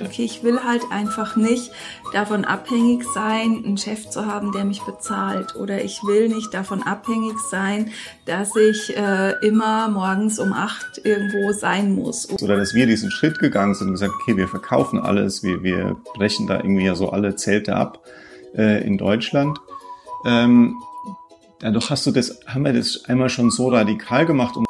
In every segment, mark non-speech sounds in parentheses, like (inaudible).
Okay, ich will halt einfach nicht davon abhängig sein, einen Chef zu haben, der mich bezahlt. Oder ich will nicht davon abhängig sein, dass ich äh, immer morgens um acht irgendwo sein muss. Oder dass wir diesen Schritt gegangen sind und gesagt, okay, wir verkaufen alles, wir, wir brechen da irgendwie ja so alle Zelte ab äh, in Deutschland. Ähm, dadurch hast du das, haben wir das einmal schon so radikal gemacht. Und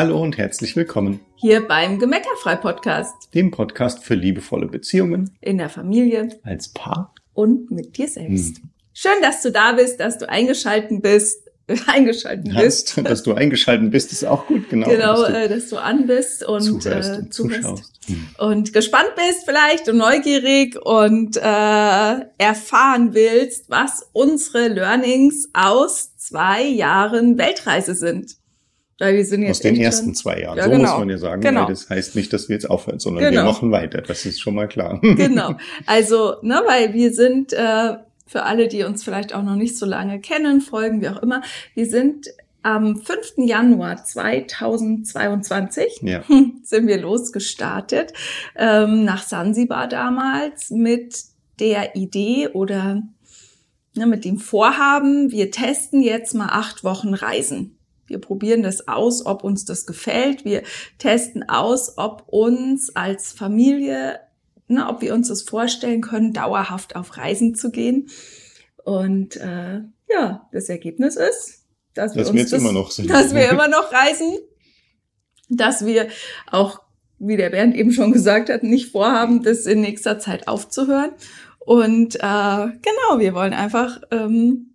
Hallo und herzlich willkommen hier beim Gemeckerfrei Podcast, dem Podcast für liebevolle Beziehungen in der Familie, als Paar und mit dir selbst. Hm. Schön, dass du da bist, dass du eingeschalten bist. (laughs) eingeschalten Hast, bist. (laughs) Dass du eingeschalten bist, ist auch gut, genau. Genau, dass du, äh, dass du an bist und, zuhörst und äh, zuhörst. Hm. Und gespannt bist vielleicht und neugierig und äh, erfahren willst, was unsere Learnings aus zwei Jahren Weltreise sind. Weil wir sind jetzt Aus den ersten zwei Jahren. Ja, so genau. muss man ja sagen. Genau. Weil das heißt nicht, dass wir jetzt aufhören, sondern genau. wir machen weiter. Das ist schon mal klar. (laughs) Genau. Also, ne, weil wir sind, äh, für alle, die uns vielleicht auch noch nicht so lange kennen, folgen, wie auch immer, wir sind am 5. Januar 2022 ja. (laughs) sind wir losgestartet ähm, nach Sansibar damals mit der Idee oder ne, mit dem Vorhaben, wir testen jetzt mal acht Wochen Reisen. Wir probieren das aus, ob uns das gefällt. Wir testen aus, ob uns als Familie, ne, ob wir uns das vorstellen können, dauerhaft auf Reisen zu gehen. Und äh, ja, das Ergebnis ist, dass wir, dass uns wir das, immer noch sind. dass wir (laughs) immer noch reisen, dass wir auch, wie der Bernd eben schon gesagt hat, nicht vorhaben, das in nächster Zeit aufzuhören. Und äh, genau, wir wollen einfach ähm,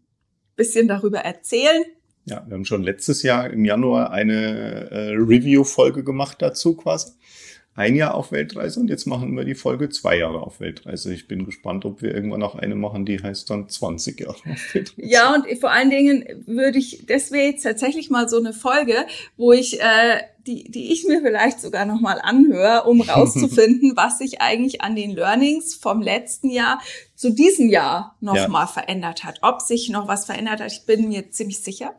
bisschen darüber erzählen, ja, wir haben schon letztes Jahr im Januar eine äh, Review-Folge gemacht dazu quasi. Ein Jahr auf Weltreise und jetzt machen wir die Folge zwei Jahre auf Weltreise. Ich bin gespannt, ob wir irgendwann auch eine machen, die heißt dann 20 Jahre auf Weltreise. Ja, und vor allen Dingen würde ich, das wäre jetzt tatsächlich mal so eine Folge, wo ich äh, die, die ich mir vielleicht sogar nochmal anhöre, um (laughs) rauszufinden, was sich eigentlich an den Learnings vom letzten Jahr zu diesem Jahr nochmal ja. verändert hat. Ob sich noch was verändert hat, ich bin mir ziemlich sicher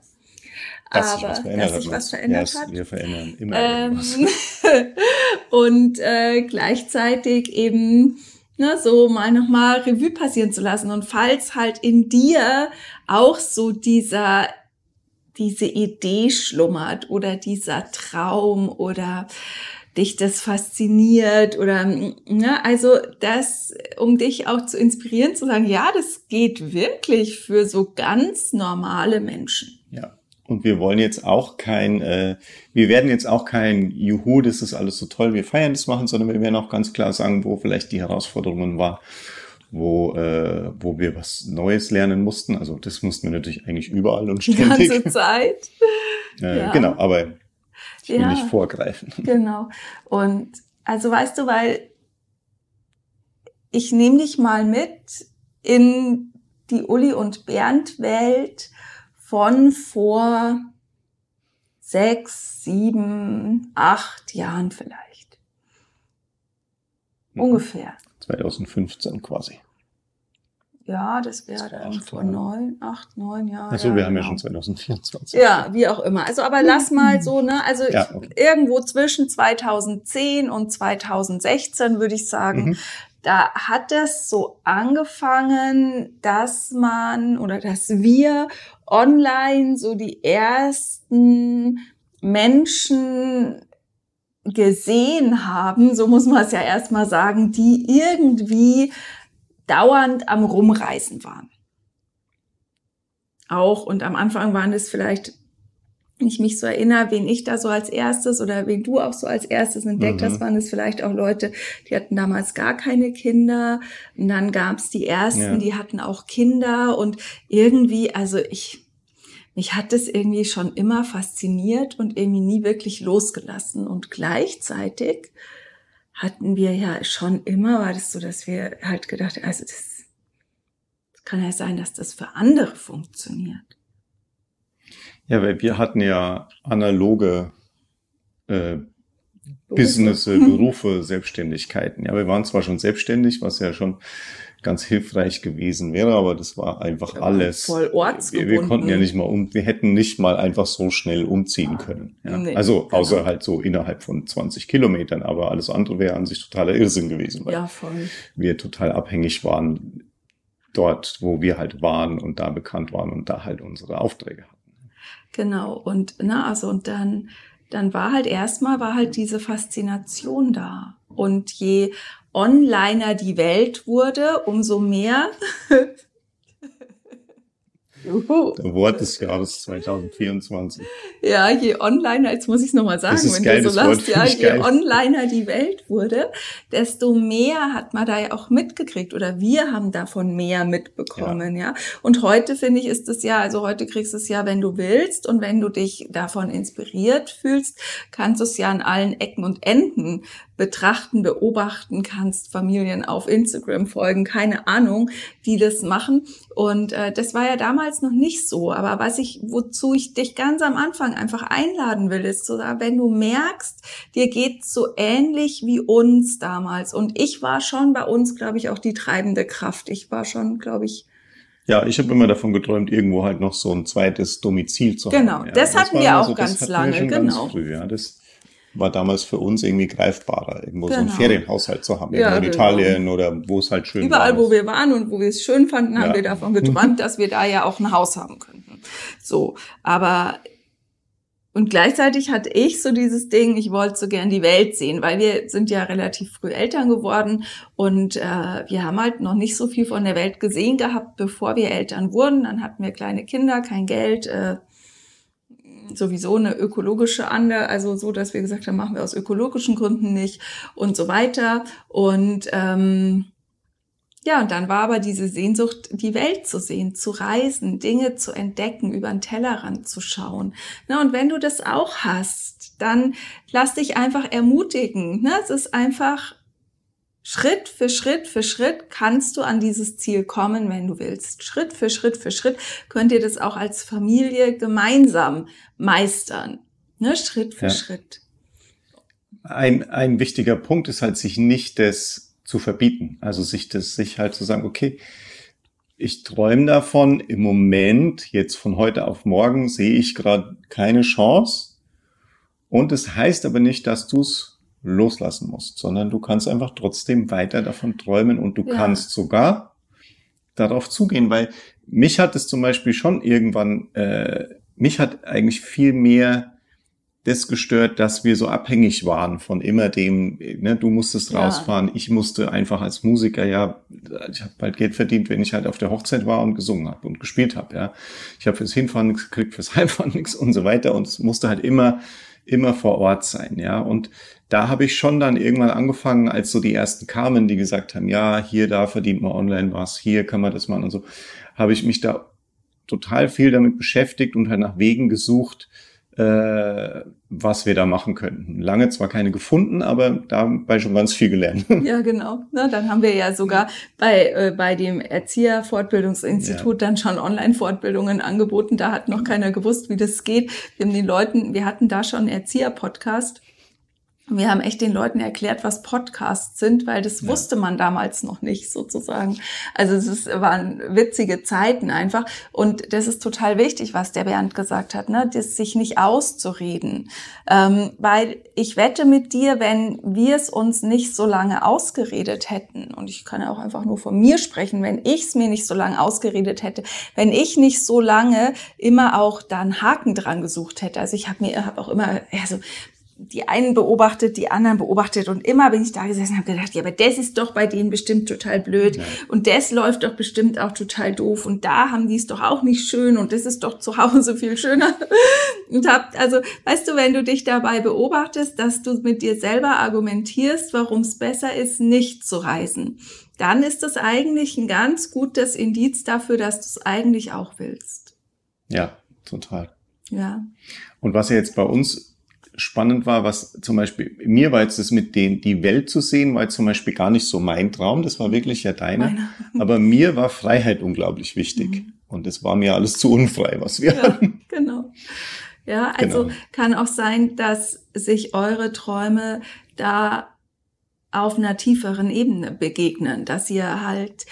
dass aber sich was verändert, dass sich was verändert hat. Wir verändern immer ähm, (laughs) und äh, gleichzeitig eben ne, so mal nochmal Revue passieren zu lassen. Und falls halt in dir auch so dieser diese Idee schlummert oder dieser Traum oder dich das fasziniert oder ne, also das, um dich auch zu inspirieren, zu sagen, ja, das geht wirklich für so ganz normale Menschen. Ja. Und wir wollen jetzt auch kein, äh, wir werden jetzt auch kein Juhu, das ist alles so toll, wir feiern das machen, sondern wir werden auch ganz klar sagen, wo vielleicht die Herausforderungen war, wo, äh, wo wir was Neues lernen mussten. Also das mussten wir natürlich eigentlich überall und ständig. Die ganze (laughs) Zeit. (laughs) äh, ja. Genau, aber ich will ja, nicht vorgreifen. Genau. Und also weißt du, weil ich nehme dich mal mit in die Uli und Bernd Welt von vor sechs, sieben, acht Jahren vielleicht. Mhm. Ungefähr. 2015 quasi. Ja, das wäre dann vor neun, acht, neun Jahren. Achso, wir ja, haben ja genau. schon 2024. Ja, wie auch immer. Also, aber lass mal so, ne? Also ja, okay. irgendwo zwischen 2010 und 2016 würde ich sagen, mhm. da hat es so angefangen, dass man oder dass wir online so die ersten Menschen gesehen haben, so muss man es ja erstmal sagen, die irgendwie dauernd am Rumreisen waren. Auch und am Anfang waren es vielleicht, ich mich so erinnere, wen ich da so als erstes oder wen du auch so als erstes entdeckt mhm. hast, waren es vielleicht auch Leute, die hatten damals gar keine Kinder. Und dann gab es die ersten, ja. die hatten auch Kinder und irgendwie, also ich, mich hat das irgendwie schon immer fasziniert und irgendwie nie wirklich losgelassen. Und gleichzeitig hatten wir ja schon immer, war das so, dass wir halt gedacht, also das kann ja sein, dass das für andere funktioniert. Ja, weil wir hatten ja analoge äh, Business, (laughs) Berufe, Selbstständigkeiten. Ja, wir waren zwar schon selbstständig, was ja schon ganz hilfreich gewesen wäre, aber das war einfach ja, alles. Voll ortsgebunden. Wir, wir, konnten ja nicht mal um, wir hätten nicht mal einfach so schnell umziehen können. Ja. Nee, also genau. außer halt so innerhalb von 20 Kilometern, aber alles andere wäre an sich totaler Irrsinn gewesen, weil ja, wir total abhängig waren dort, wo wir halt waren und da bekannt waren und da halt unsere Aufträge hatten. Genau. Und na also und dann dann war halt erstmal war halt diese Faszination da. Und je onliner die Welt wurde, umso mehr (laughs) Juhu. Der Wort des Jahres 2024. Ja, je onliner, jetzt muss ich es nochmal sagen, wenn geil, du so lasst, ja, je geil. onliner die Welt wurde, desto mehr hat man da ja auch mitgekriegt oder wir haben davon mehr mitbekommen, ja. ja? Und heute finde ich ist es ja, also heute kriegst du es ja, wenn du willst und wenn du dich davon inspiriert fühlst, kannst du es ja an allen Ecken und Enden betrachten, beobachten kannst, Familien auf Instagram folgen, keine Ahnung, die das machen. Und äh, das war ja damals noch nicht so. Aber was ich, wozu ich dich ganz am Anfang einfach einladen will, ist so, wenn du merkst, dir geht's so ähnlich wie uns damals. Und ich war schon bei uns, glaube ich, auch die treibende Kraft. Ich war schon, glaube ich, ja, ich habe immer davon geträumt, irgendwo halt noch so ein zweites Domizil zu genau, haben. Genau, das, das hatten wir auch so, ganz lange, genau. Ganz früh, ja. Das, war damals für uns irgendwie greifbarer, irgendwo genau. so einen genau. Ferienhaushalt zu haben, ja, in genau. Italien oder wo es halt schön Überall, war. Überall, wo wir waren und wo wir es schön fanden, haben ja. wir davon geträumt, dass wir da ja auch ein Haus haben könnten. So, aber und gleichzeitig hatte ich so dieses Ding, ich wollte so gern die Welt sehen, weil wir sind ja relativ früh Eltern geworden und äh, wir haben halt noch nicht so viel von der Welt gesehen gehabt, bevor wir Eltern wurden. Dann hatten wir kleine Kinder, kein Geld, äh, sowieso eine ökologische Ande, also so, dass wir gesagt haben, machen wir aus ökologischen Gründen nicht und so weiter. Und ähm, ja, und dann war aber diese Sehnsucht, die Welt zu sehen, zu reisen, Dinge zu entdecken, über den Tellerrand zu schauen. Na, und wenn du das auch hast, dann lass dich einfach ermutigen. Ne? Es ist einfach Schritt für Schritt für Schritt kannst du an dieses Ziel kommen, wenn du willst. Schritt für Schritt für Schritt könnt ihr das auch als Familie gemeinsam meistern. Ne? Schritt für ja. Schritt. Ein, ein wichtiger Punkt ist halt, sich nicht das zu verbieten. Also sich das, sich halt zu sagen, okay, ich träume davon, im Moment, jetzt von heute auf morgen, sehe ich gerade keine Chance. Und es das heißt aber nicht, dass du es loslassen musst, sondern du kannst einfach trotzdem weiter davon träumen und du ja. kannst sogar darauf zugehen, weil mich hat es zum Beispiel schon irgendwann, äh, mich hat eigentlich viel mehr das gestört, dass wir so abhängig waren von immer dem, ne, du musstest ja. rausfahren, ich musste einfach als Musiker, ja, ich habe bald Geld verdient, wenn ich halt auf der Hochzeit war und gesungen habe und gespielt habe, ja. Ich habe fürs Hinfahren nichts gekriegt, fürs (laughs) Heimfahren nichts und so weiter und es musste halt immer, immer vor Ort sein, ja. Und da habe ich schon dann irgendwann angefangen, als so die ersten kamen, die gesagt haben, ja, hier, da verdient man online was, hier kann man das machen und so, habe ich mich da total viel damit beschäftigt und halt nach Wegen gesucht, äh, was wir da machen könnten. Lange zwar keine gefunden, aber dabei schon ganz viel gelernt. (laughs) Ja, genau. Na, dann haben wir ja sogar bei, äh, bei dem Erzieherfortbildungsinstitut ja. dann schon Online-Fortbildungen angeboten. Da hat noch keiner gewusst, wie das geht. Wir haben den Leuten, wir hatten da schon einen Erzieher-Podcast wir haben echt den Leuten erklärt, was Podcasts sind, weil das ja. wusste man damals noch nicht sozusagen. Also es waren witzige Zeiten einfach. Und das ist total wichtig, was der Bernd gesagt hat, ne? das sich nicht auszureden. Ähm, weil ich wette mit dir, wenn wir es uns nicht so lange ausgeredet hätten, und ich kann ja auch einfach nur von mir sprechen, wenn ich es mir nicht so lange ausgeredet hätte, wenn ich nicht so lange immer auch da einen Haken dran gesucht hätte. Also ich habe mir hab auch immer, also die einen beobachtet, die anderen beobachtet und immer bin ich da gesessen und habe gedacht, ja, aber das ist doch bei denen bestimmt total blöd ja. und das läuft doch bestimmt auch total doof und da haben die es doch auch nicht schön und das ist doch zu Hause viel schöner (laughs) und hab also, weißt du, wenn du dich dabei beobachtest, dass du mit dir selber argumentierst, warum es besser ist, nicht zu reisen, dann ist das eigentlich ein ganz gutes Indiz dafür, dass du es eigentlich auch willst. Ja, total. Ja. Und was ja jetzt bei uns spannend war, was zum Beispiel, mir war jetzt das mit den, die Welt zu sehen, war jetzt zum Beispiel gar nicht so mein Traum, das war wirklich ja deine. Meine. (laughs) Aber mir war Freiheit unglaublich wichtig. Mhm. Und es war mir alles zu unfrei, was wir ja, hatten. Genau. Ja, also genau. kann auch sein, dass sich eure Träume da auf einer tieferen Ebene begegnen, dass ihr halt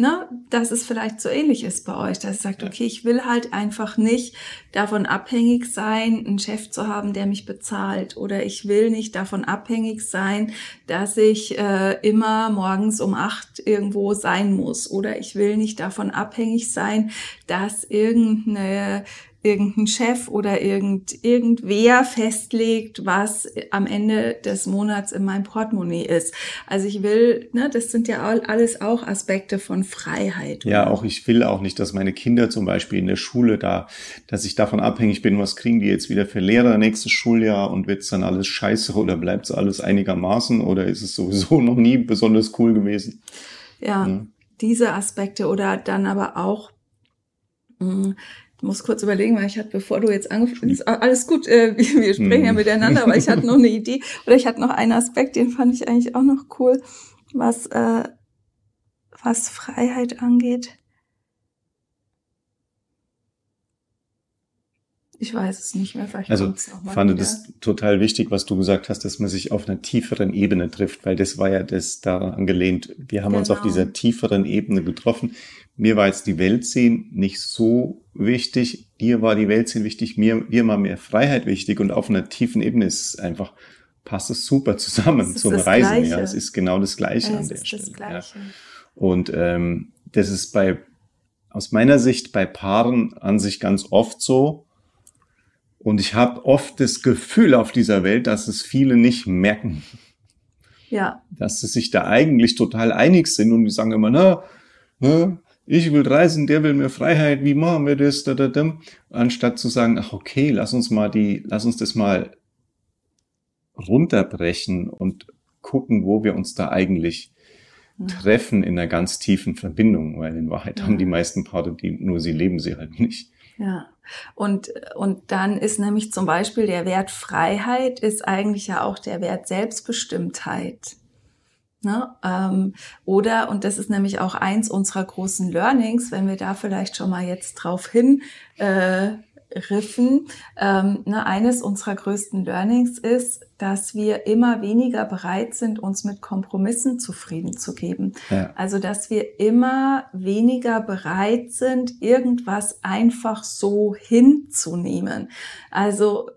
ne, dass es vielleicht so ähnlich ist bei euch, dass ihr sagt, okay, ich will halt einfach nicht davon abhängig sein, einen Chef zu haben, der mich bezahlt, oder ich will nicht davon abhängig sein, dass ich äh, immer morgens um acht irgendwo sein muss, oder ich will nicht davon abhängig sein, dass irgendeine irgendein Chef oder irgend, irgendwer festlegt, was am Ende des Monats in meinem Portemonnaie ist. Also ich will, ne, das sind ja alles auch Aspekte von Freiheit. Ja, auch ich will auch nicht, dass meine Kinder zum Beispiel in der Schule da, dass ich davon abhängig bin, was kriegen die jetzt wieder für Lehrer nächstes Schuljahr und wird's dann alles scheiße oder bleibt's alles einigermaßen oder ist es sowieso (laughs) noch nie besonders cool gewesen? Ja, ja. diese Aspekte oder dann aber auch, mh, hm, muss kurz überlegen, weil ich hatte, bevor du jetzt angefangen hast, alles gut, äh, wir sprechen ja mhm. miteinander, aber ich hatte noch eine (laughs) Idee oder ich hatte noch einen Aspekt, den fand ich eigentlich auch noch cool, was, äh, was Freiheit angeht. Ich weiß es nicht mehr. Vielleicht also fand wieder. das total wichtig, was du gesagt hast, dass man sich auf einer tieferen Ebene trifft, weil das war ja das daran angelehnt. Wir haben genau. uns auf dieser genau. tieferen Ebene getroffen. Mir war jetzt die Welt sehen nicht so wichtig. Dir war die Welt sehen wichtig. Mir, mir war mehr Freiheit wichtig. Und auf einer tiefen Ebene ist es einfach, passt es super zusammen zum Reisen. Gleiche. Ja, es ist genau das Gleiche ja, an der Stelle. Ja. Und ähm, das ist bei, aus meiner Sicht bei Paaren an sich ganz oft so, und ich habe oft das Gefühl auf dieser Welt, dass es viele nicht merken. Ja. Dass sie sich da eigentlich total einig sind und die sagen immer, na, na ich will reisen, der will mehr Freiheit, wie machen wir das? Da, da, da. Anstatt zu sagen, ach okay, lass uns mal die, lass uns das mal runterbrechen und gucken, wo wir uns da eigentlich ja. treffen in einer ganz tiefen Verbindung, weil in Wahrheit ja. haben die meisten Paare die, nur sie leben sie halt nicht. Ja. Und, und dann ist nämlich zum Beispiel der Wert Freiheit ist eigentlich ja auch der Wert Selbstbestimmtheit. Ne? Ähm, oder, und das ist nämlich auch eins unserer großen Learnings, wenn wir da vielleicht schon mal jetzt drauf hin äh, riffen. Ähm, ne, eines unserer größten Learnings ist, dass wir immer weniger bereit sind, uns mit Kompromissen zufrieden zu geben. Ja. Also, dass wir immer weniger bereit sind, irgendwas einfach so hinzunehmen. Also,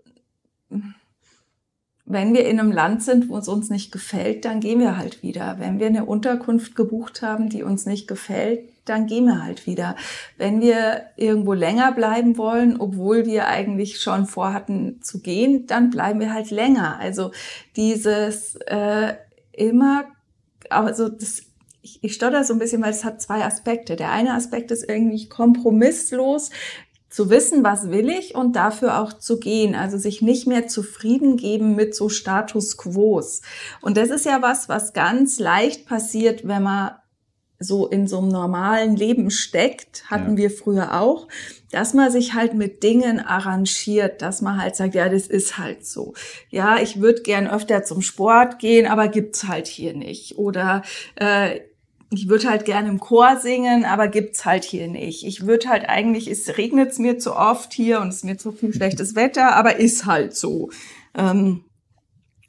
wenn wir in einem Land sind, wo es uns nicht gefällt, dann gehen wir halt wieder. Wenn wir eine Unterkunft gebucht haben, die uns nicht gefällt, dann gehen wir halt wieder. Wenn wir irgendwo länger bleiben wollen, obwohl wir eigentlich schon vorhatten zu gehen, dann bleiben wir halt länger. Also dieses äh, immer, also das ich, ich stotter so ein bisschen, weil es hat zwei Aspekte. Der eine Aspekt ist irgendwie kompromisslos zu wissen, was will ich und dafür auch zu gehen. Also sich nicht mehr zufrieden geben mit so Status Quos. Und das ist ja was, was ganz leicht passiert, wenn man so in so einem normalen Leben steckt, hatten ja. wir früher auch, dass man sich halt mit Dingen arrangiert, dass man halt sagt, ja, das ist halt so. Ja, ich würde gern öfter zum Sport gehen, aber gibt's halt hier nicht. Oder äh, ich würde halt gerne im Chor singen, aber gibt's halt hier nicht. Ich würde halt eigentlich, es regnet mir zu oft hier und es ist mir zu viel schlechtes (laughs) Wetter, aber ist halt so. Ähm,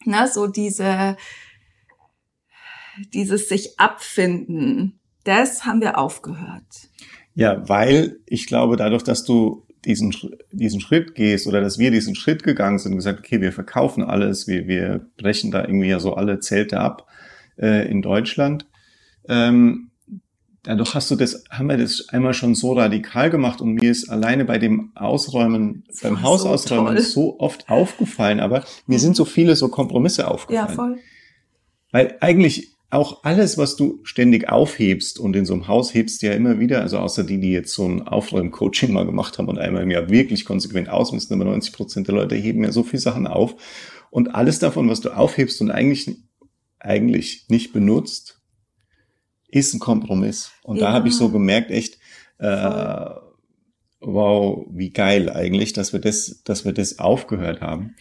na, so diese, dieses sich abfinden, das haben wir aufgehört. Ja, weil ich glaube, dadurch, dass du diesen, diesen Schritt gehst oder dass wir diesen Schritt gegangen sind und gesagt, okay, wir verkaufen alles, wir, wir brechen da irgendwie ja so alle Zelte ab äh, in Deutschland, ähm, dadurch hast du das, haben wir das einmal schon so radikal gemacht und mir ist alleine bei dem Ausräumen, beim Hausausräumen so, so oft aufgefallen, aber mir sind so viele so Kompromisse aufgefallen. Ja, voll. Weil eigentlich auch alles, was du ständig aufhebst und in so einem Haus hebst ja immer wieder, also außer die, die jetzt so ein Aufräum-Coaching mal gemacht haben und einmal im Jahr wirklich konsequent ausmisten, aber 90 Prozent der Leute heben ja so viele Sachen auf. Und alles davon, was du aufhebst und eigentlich, eigentlich nicht benutzt, ist ein Kompromiss. Und ja. da habe ich so gemerkt, echt, äh, wow, wie geil eigentlich, dass wir das, dass wir das aufgehört haben.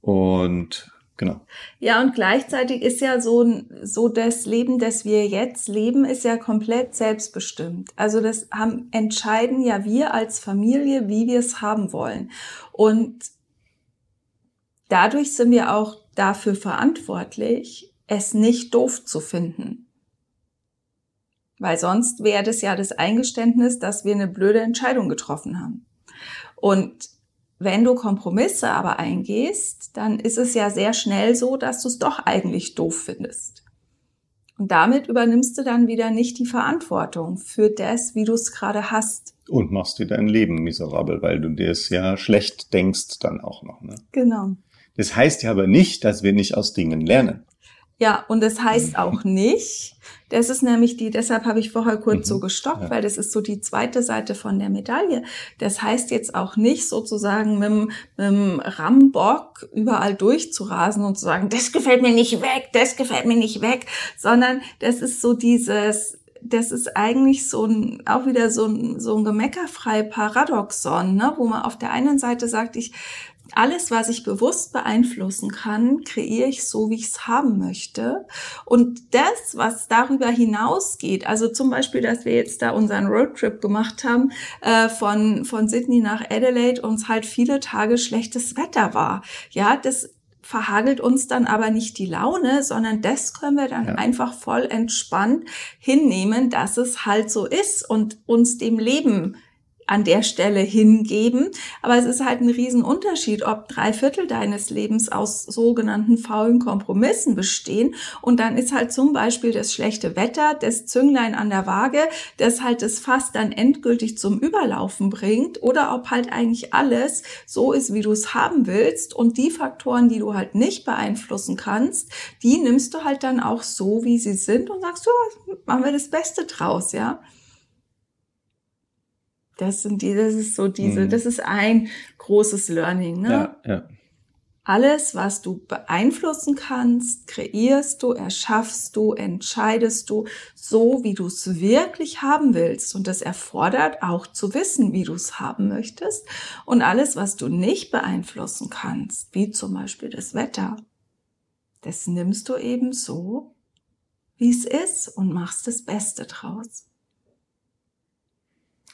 Und genau. Ja, und gleichzeitig ist ja so, so das Leben, das wir jetzt leben, ist ja komplett selbstbestimmt. Also das haben, entscheiden ja wir als Familie, wie wir es haben wollen. Und dadurch sind wir auch dafür verantwortlich, es nicht doof zu finden. Weil sonst wäre das ja das Eingeständnis, dass wir eine blöde Entscheidung getroffen haben. Und wenn du Kompromisse aber eingehst, dann ist es ja sehr schnell so, dass du es doch eigentlich doof findest. Und damit übernimmst du dann wieder nicht die Verantwortung für das, wie du es gerade hast. Und machst dir dein Leben miserabel, weil du dir es ja schlecht denkst dann auch noch. Ne? Genau. Das heißt ja aber nicht, dass wir nicht aus Dingen lernen. Ja, und das heißt auch nicht, das ist nämlich die, deshalb habe ich vorher kurz mhm. so gestoppt, ja. weil das ist so die zweite Seite von der Medaille. Das heißt jetzt auch nicht sozusagen mit, dem, mit dem Rambock überall durchzurasen und zu sagen, das gefällt mir nicht weg, das gefällt mir nicht weg, sondern das ist so dieses, das ist eigentlich so ein, auch wieder so ein, so ein gemeckerfrei Paradoxon, ne? wo man auf der einen Seite sagt, ich alles, was ich bewusst beeinflussen kann, kreiere ich so, wie ich es haben möchte. Und das, was darüber hinausgeht, also zum Beispiel, dass wir jetzt da unseren Roadtrip gemacht haben, äh, von, von Sydney nach Adelaide, uns halt viele Tage schlechtes Wetter war. Ja, das verhagelt uns dann aber nicht die Laune, sondern das können wir dann ja. einfach voll entspannt hinnehmen, dass es halt so ist und uns dem Leben an der Stelle hingeben. Aber es ist halt ein Riesenunterschied, ob drei Viertel deines Lebens aus sogenannten faulen Kompromissen bestehen. Und dann ist halt zum Beispiel das schlechte Wetter, das Zünglein an der Waage, das halt das Fass dann endgültig zum Überlaufen bringt. Oder ob halt eigentlich alles so ist, wie du es haben willst. Und die Faktoren, die du halt nicht beeinflussen kannst, die nimmst du halt dann auch so, wie sie sind und sagst, so, machen wir das Beste draus, ja. Das sind die, das ist so diese, mhm. das ist ein großes Learning, ne? Ja, ja. Alles, was du beeinflussen kannst, kreierst du, erschaffst du, entscheidest du so, wie du es wirklich haben willst. Und das erfordert auch zu wissen, wie du es haben möchtest. Und alles, was du nicht beeinflussen kannst, wie zum Beispiel das Wetter, das nimmst du eben so, wie es ist und machst das Beste draus.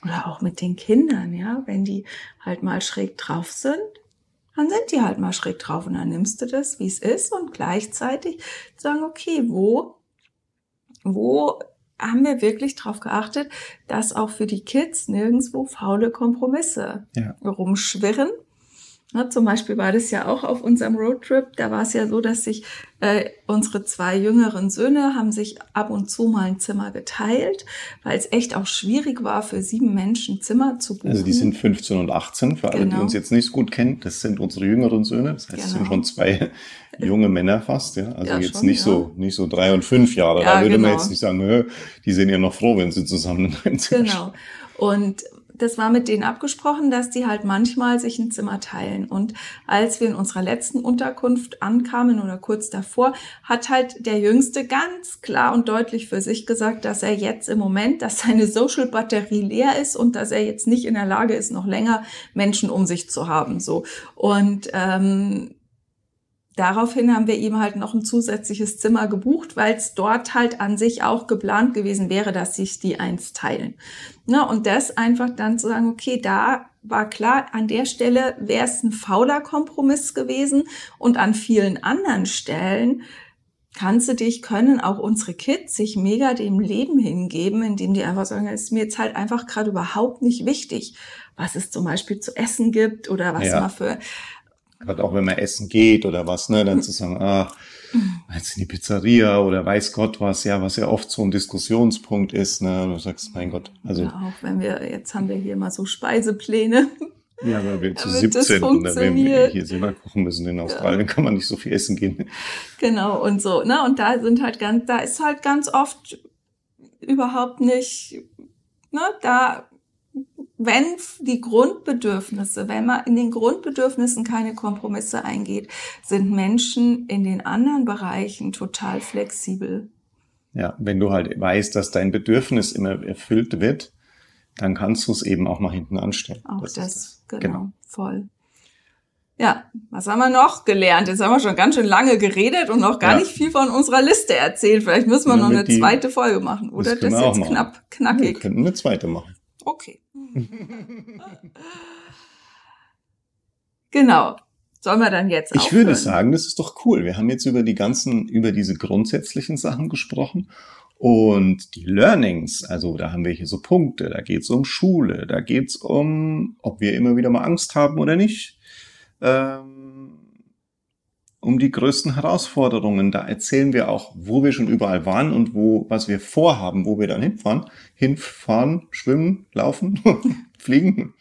Oder auch mit den Kindern, ja, wenn die halt mal schräg drauf sind, dann sind die halt mal schräg drauf und dann nimmst du das, wie es ist und gleichzeitig sagen, okay, wo, wo haben wir wirklich darauf geachtet, dass auch für die Kids nirgendwo faule Kompromisse ja. rumschwirren Ne, zum Beispiel war das ja auch auf unserem Roadtrip. Da war es ja so, dass sich äh, unsere zwei jüngeren Söhne haben sich ab und zu mal ein Zimmer geteilt, weil es echt auch schwierig war, für sieben Menschen Zimmer zu buchen. Also die sind 15 und 18, für alle, genau. die uns jetzt nicht so gut kennen. Das sind unsere jüngeren Söhne. Das heißt, genau. es sind schon zwei junge Männer fast. Ja? Also ja, jetzt schon, nicht ja. so nicht so drei und fünf Jahre. Ja, da würde genau. man jetzt nicht sagen, die sind ja noch froh, wenn sie zusammen in Genau. Und das war mit denen abgesprochen, dass die halt manchmal sich ein Zimmer teilen. Und als wir in unserer letzten Unterkunft ankamen oder kurz davor, hat halt der Jüngste ganz klar und deutlich für sich gesagt, dass er jetzt im Moment, dass seine Social-Batterie leer ist und dass er jetzt nicht in der Lage ist, noch länger Menschen um sich zu haben. So und ähm, daraufhin haben wir ihm halt noch ein zusätzliches Zimmer gebucht, weil es dort halt an sich auch geplant gewesen wäre, dass sich die eins teilen. Na, und das einfach dann zu sagen, okay, da war klar, an der Stelle wäre es ein fauler Kompromiss gewesen und an vielen anderen Stellen kannst du dich, können auch unsere Kids sich mega dem Leben hingeben, indem die einfach sagen, es ist mir jetzt halt einfach gerade überhaupt nicht wichtig, was es zum Beispiel zu essen gibt oder was ja. man für Gerade auch wenn man essen geht oder was, ne, dann zu sagen, ach, jetzt in die Pizzeria oder weiß Gott was, ja, was ja oft so ein Diskussionspunkt ist, ne, du sagst, mein Gott, also. Ja, auch wenn wir, jetzt haben wir hier mal so Speisepläne. Ja, aber wir zu 17 und wenn wir (laughs) hier selber kochen müssen in Australien, ja. kann man nicht so viel essen gehen. Genau, und so, ne, und da sind halt ganz, da ist halt ganz oft überhaupt nicht, ne, da wenn die Grundbedürfnisse, wenn man in den Grundbedürfnissen keine Kompromisse eingeht, sind Menschen in den anderen Bereichen total flexibel. Ja, wenn du halt weißt, dass dein Bedürfnis immer erfüllt wird, dann kannst du es eben auch mal hinten anstellen. Auch das, das, das. Genau, genau, voll. Ja, was haben wir noch gelernt? Jetzt haben wir schon ganz schön lange geredet und noch gar ja. nicht viel von unserer Liste erzählt. Vielleicht müssen wir noch eine zweite Folge machen, oder? Das, das ist jetzt knapp, knackig. Ja, wir könnten eine zweite machen. Okay. genau. Sollen wir dann jetzt Ich aufhören? würde sagen, das ist doch cool. Wir haben jetzt über die ganzen, über diese grundsätzlichen Sachen gesprochen. Und die Learnings, also da haben wir hier so Punkte, da geht es um Schule, da geht es um, ob wir immer wieder mal Angst haben oder nicht, ähm, um die größten Herausforderungen. Da erzählen wir auch, wo wir schon überall waren und wo, was wir vorhaben, wo wir dann hinfahren. Hinfahren, schwimmen, laufen, (laughs) fliegen.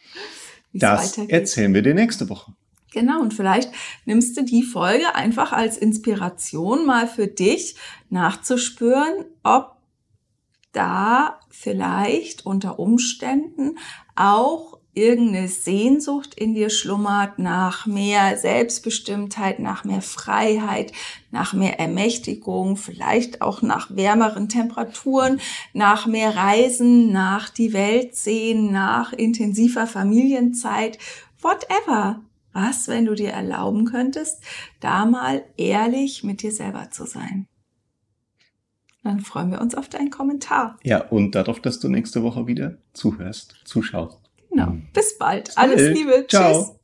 Das erzählen wir dir nächste Woche. Genau, und vielleicht nimmst du die Folge einfach als Inspiration mal für dich nachzuspüren, ob da vielleicht unter Umständen auch irgendeine Sehnsucht in dir schlummert nach mehr Selbstbestimmtheit, nach mehr Freiheit, nach mehr Ermächtigung, vielleicht auch nach wärmeren Temperaturen, nach mehr Reisen, nach die Welt sehen, nach intensiver Familienzeit, whatever. Was, wenn du dir erlauben könntest, da mal ehrlich mit dir selber zu sein? Dann freuen wir uns auf deinen Kommentar. Ja, und darauf, dass du nächste Woche wieder zuhörst, zuschaust. Genau. Bis bald. Alles Liebe. Ciao. Tschüss.